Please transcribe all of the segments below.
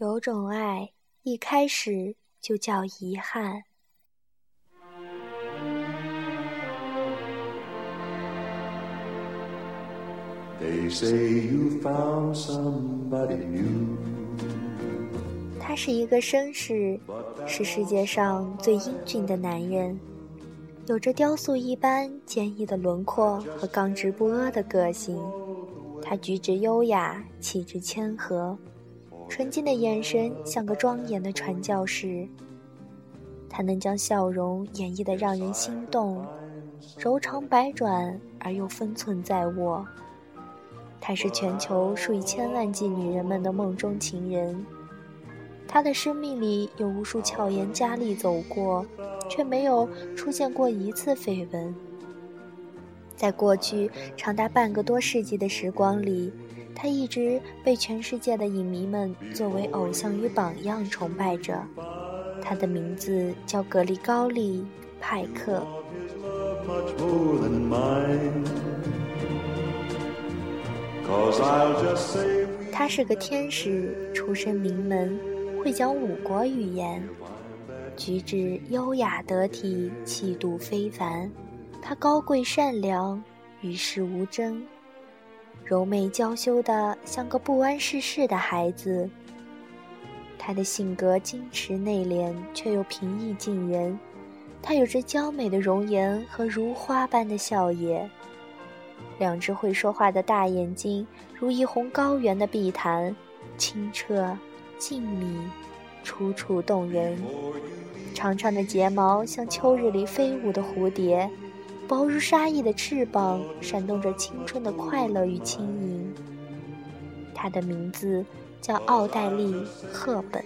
有种爱一开始就叫遗憾。他是一个绅士，是世界上最英俊的男人，有着雕塑一般坚毅的轮廓和刚直不阿的个性。他举止优雅，气质谦和。纯净的眼神像个庄严的传教士，他能将笑容演绎得让人心动，柔肠百转而又分寸在握。他是全球数以千万计女人们的梦中情人，他的生命里有无数巧言佳丽走过，却没有出现过一次绯闻。在过去长达半个多世纪的时光里。他一直被全世界的影迷们作为偶像与榜样崇拜着。他的名字叫格里高利·派克。他是个天使，出身名门，会讲五国语言，举止优雅得体，气度非凡。他高贵善良，与世无争。柔媚娇羞的，像个不谙世事的孩子。她的性格矜持内敛，却又平易近人。她有着娇美的容颜和如花般的笑靥，两只会说话的大眼睛如一泓高原的碧潭，清澈、静谧、楚楚动人。长长的睫毛像秋日里飞舞的蝴蝶。薄如纱翼的翅膀，闪动着青春的快乐与轻盈。她的名字叫奥黛丽·赫本。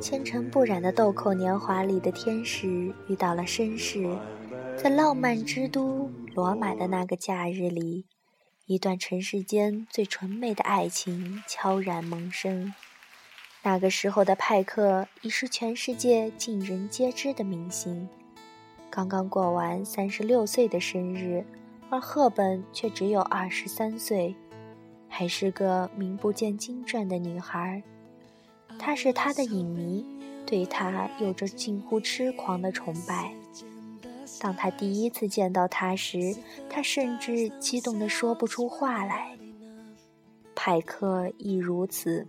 纤尘不染的豆蔻年华里的天使遇到了绅士，在浪漫之都罗马的那个假日里，一段尘世间最纯美的爱情悄然萌生。那个时候的派克已是全世界尽人皆知的明星，刚刚过完三十六岁的生日，而赫本却只有二十三岁，还是个名不见经传的女孩。他是他的影迷，对他有着近乎痴狂的崇拜。当他第一次见到他时，他甚至激动得说不出话来。派克亦如此。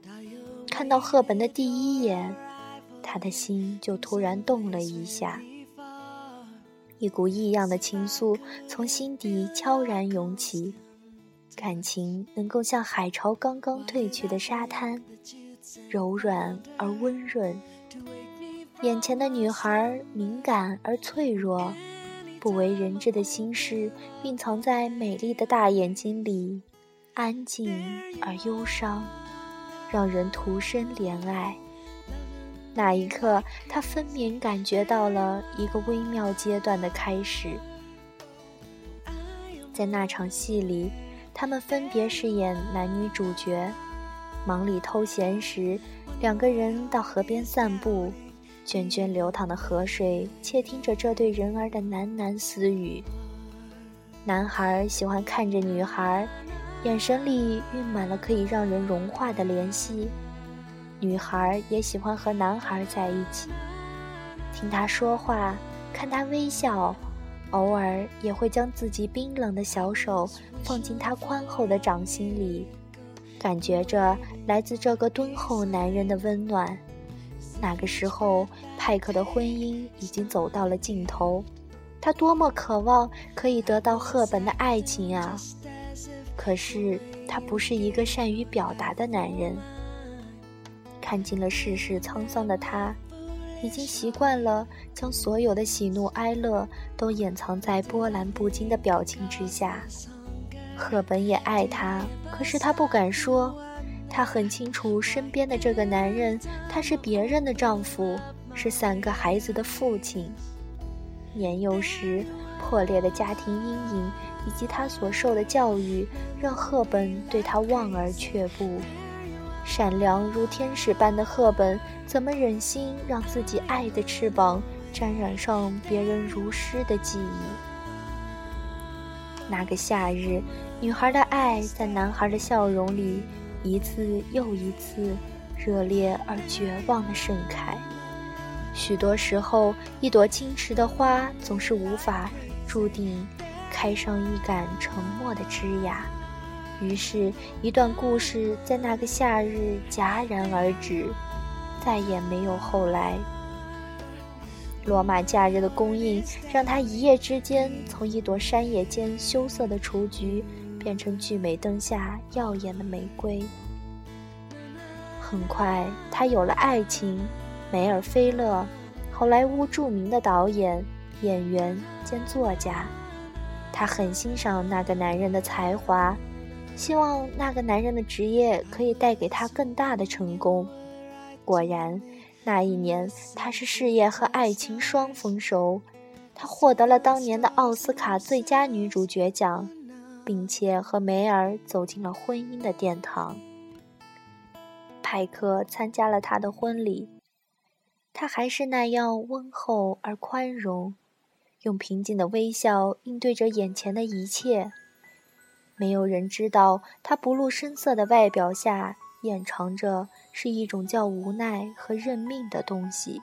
看到赫本的第一眼，他的心就突然动了一下，一股异样的情愫从心底悄然涌起，感情能够像海潮刚刚退去的沙滩，柔软而温润。眼前的女孩敏感而脆弱，不为人知的心事蕴藏在美丽的大眼睛里，安静而忧伤。让人徒生怜爱。那一刻，他分明感觉到了一个微妙阶段的开始。在那场戏里，他们分别饰演男女主角。忙里偷闲时，两个人到河边散步，涓涓流淌的河水窃听着这对人儿的喃喃私语。男孩喜欢看着女孩。眼神里蕴满了可以让人融化的怜惜，女孩也喜欢和男孩在一起，听他说话，看他微笑，偶尔也会将自己冰冷的小手放进他宽厚的掌心里，感觉着来自这个敦厚男人的温暖。那个时候，派克的婚姻已经走到了尽头，他多么渴望可以得到赫本的爱情啊！可是他不是一个善于表达的男人。看尽了世事沧桑的他，已经习惯了将所有的喜怒哀乐都掩藏在波澜不惊的表情之下。赫本也爱他，可是他不敢说。他很清楚，身边的这个男人，他是别人的丈夫，是三个孩子的父亲。年幼时破裂的家庭阴影。以及他所受的教育，让赫本对他望而却步。善良如天使般的赫本，怎么忍心让自己爱的翅膀沾染上别人如诗的记忆？那个夏日，女孩的爱在男孩的笑容里一次又一次热烈而绝望的盛开。许多时候，一朵矜持的花总是无法注定开上一杆沉默的枝桠。于是，一段故事在那个夏日戛然而止，再也没有后来。罗马假日的供应，让他一夜之间从一朵山野间羞涩的雏菊，变成聚美灯下耀眼的玫瑰。很快，他有了爱情，梅尔菲勒，好莱坞著名的导演、演员兼作家。她很欣赏那个男人的才华，希望那个男人的职业可以带给她更大的成功。果然。那一年，她是事业和爱情双丰收，她获得了当年的奥斯卡最佳女主角奖，并且和梅尔走进了婚姻的殿堂。派克参加了她的婚礼，他还是那样温厚而宽容，用平静的微笑应对着眼前的一切。没有人知道，他不露声色的外表下掩藏着。是一种叫无奈和认命的东西。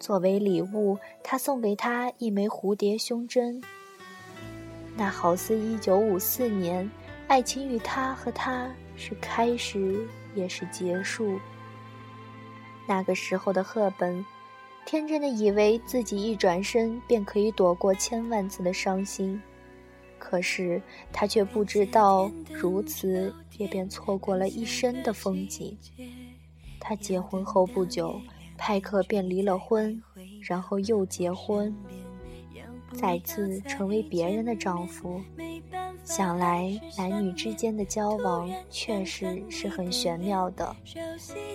作为礼物，他送给她一枚蝴蝶胸针。那好似一九五四年，爱情与他和她是开始，也是结束。那个时候的赫本，天真的以为自己一转身便可以躲过千万次的伤心。可是他却不知道，如此也便错过了一生的风景。他结婚后不久，派克便离了婚，然后又结婚，再次成为别人的丈夫。想来男女之间的交往确实是很玄妙的，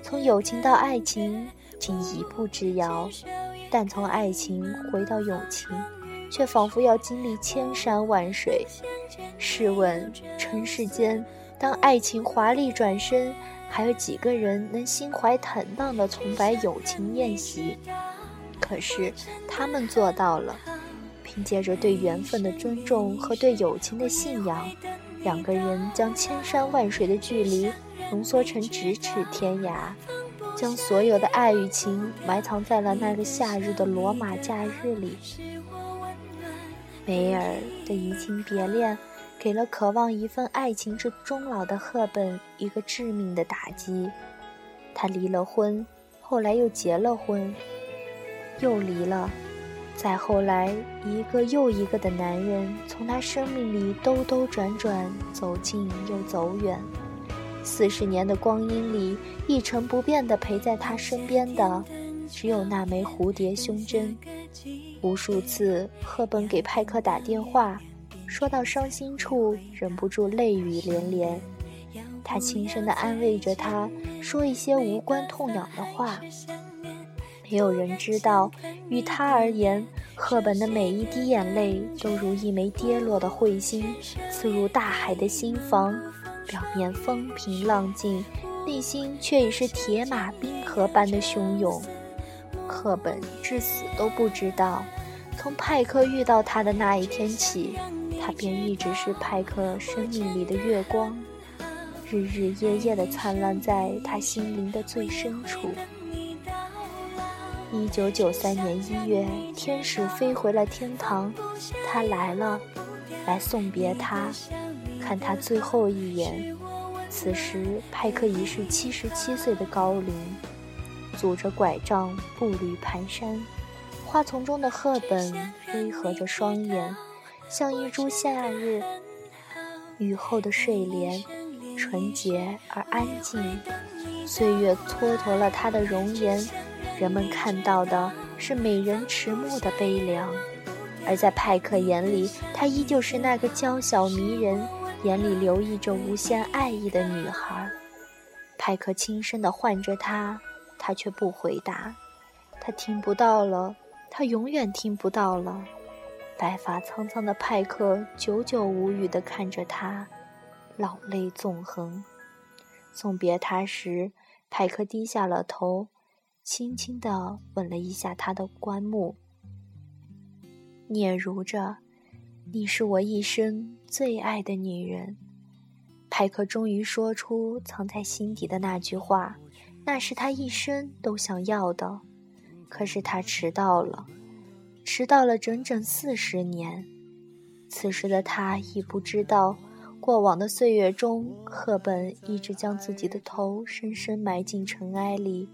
从友情到爱情仅一步之遥，但从爱情回到友情。却仿佛要经历千山万水。试问尘世间，当爱情华丽转身，还有几个人能心怀坦荡地从白友情宴席？可是他们做到了，凭借着对缘分的尊重和对友情的信仰，两个人将千山万水的距离浓缩成咫尺天涯，将所有的爱与情埋藏在了那个夏日的罗马假日里。梅尔的移情别恋，给了渴望一份爱情至终老的赫本一个致命的打击。他离了婚，后来又结了婚，又离了，再后来，一个又一个的男人从他生命里兜兜转转，走近又走远。四十年的光阴里，一成不变地陪在他身边的，只有那枚蝴蝶胸针。无数次，赫本给派克打电话，说到伤心处，忍不住泪雨连连。他轻声地安慰着他，说一些无关痛痒的话。没有人知道，于他而言，赫本的每一滴眼泪都如一枚跌落的彗星，刺入大海的心房。表面风平浪静，内心却已是铁马冰河般的汹涌。赫本至死都不知道，从派克遇到他的那一天起，他便一直是派克生命里的月光，日日夜夜地灿烂在他心灵的最深处。一九九三年一月，天使飞回了天堂，他来了，来送别他，看他最后一眼。此时，派克已是七十七岁的高龄。拄着拐杖，步履蹒跚。花丛中的赫本微合着双眼，像一株夏日雨后的睡莲，纯洁而安静。岁月蹉跎了她的容颜，人们看到的是美人迟暮的悲凉。而在派克眼里，她依旧是那个娇小迷人、眼里流溢着无限爱意的女孩。派克轻声地唤着她。她却不回答，他听不到了，他永远听不到了。白发苍苍的派克久久无语地看着他，老泪纵横。送别他时，派克低下了头，轻轻地吻了一下他的棺木，嗫嚅着：“你是我一生最爱的女人。”派克终于说出藏在心底的那句话，那是他一生都想要的。可是他迟到了，迟到了整整四十年。此时的他已不知道，过往的岁月中，赫本一直将自己的头深深埋进尘埃里。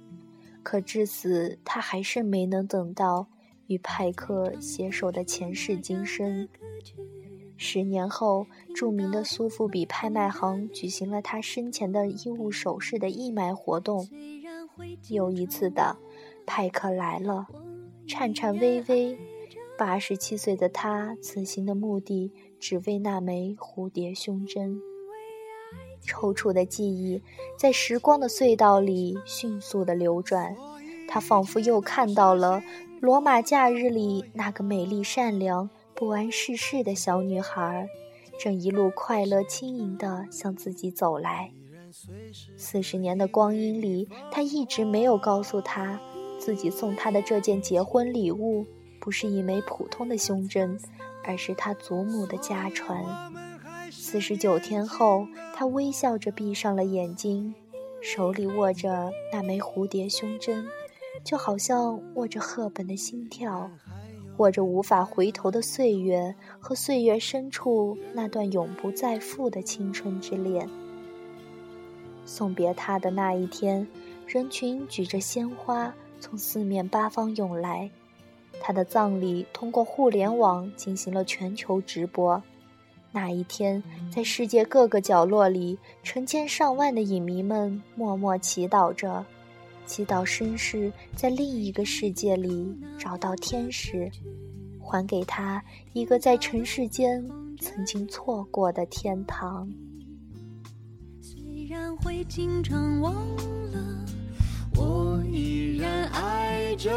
可至死，他还是没能等到与派克携手的前世今生。十年后，著名的苏富比拍卖行举行了他生前的衣物首饰的义卖活动。又一次的，派克来了，颤颤巍巍。八十七岁的他，此行的目的只为那枚蝴蝶胸针。抽搐的记忆在时光的隧道里迅速的流转，他仿佛又看到了罗马假日里那个美丽、善良、不谙世事的小女孩，正一路快乐、轻盈地向自己走来。四十年的光阴里，他一直没有告诉她，自己送她的这件结婚礼物不是一枚普通的胸针，而是他祖母的家传。四十九天后，她微笑着闭上了眼睛，手里握着那枚蝴蝶胸针，就好像握着赫本的心跳，握着无法回头的岁月和岁月深处那段永不再复的青春之恋。送别他的那一天，人群举着鲜花从四面八方涌来，他的葬礼通过互联网进行了全球直播。那一天，在世界各个角落里，成千上万的影迷们默默祈祷着，祈祷绅士在另一个世界里找到天使，还给他一个在尘世间曾经错过的天堂。虽然会经常忘了，我依然爱着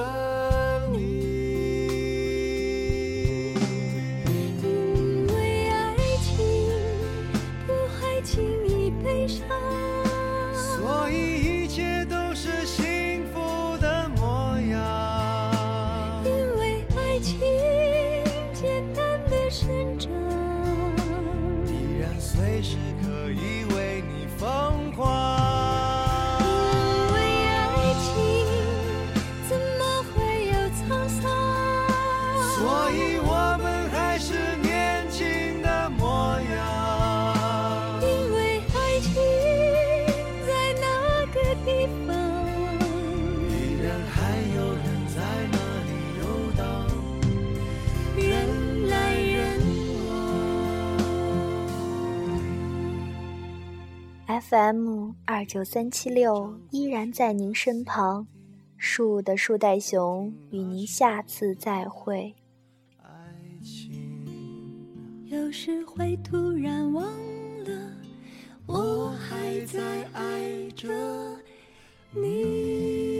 fm 二九三七六依然在您身旁树的树袋熊与您下次再会。爱情有时会突然忘了我还在爱着你。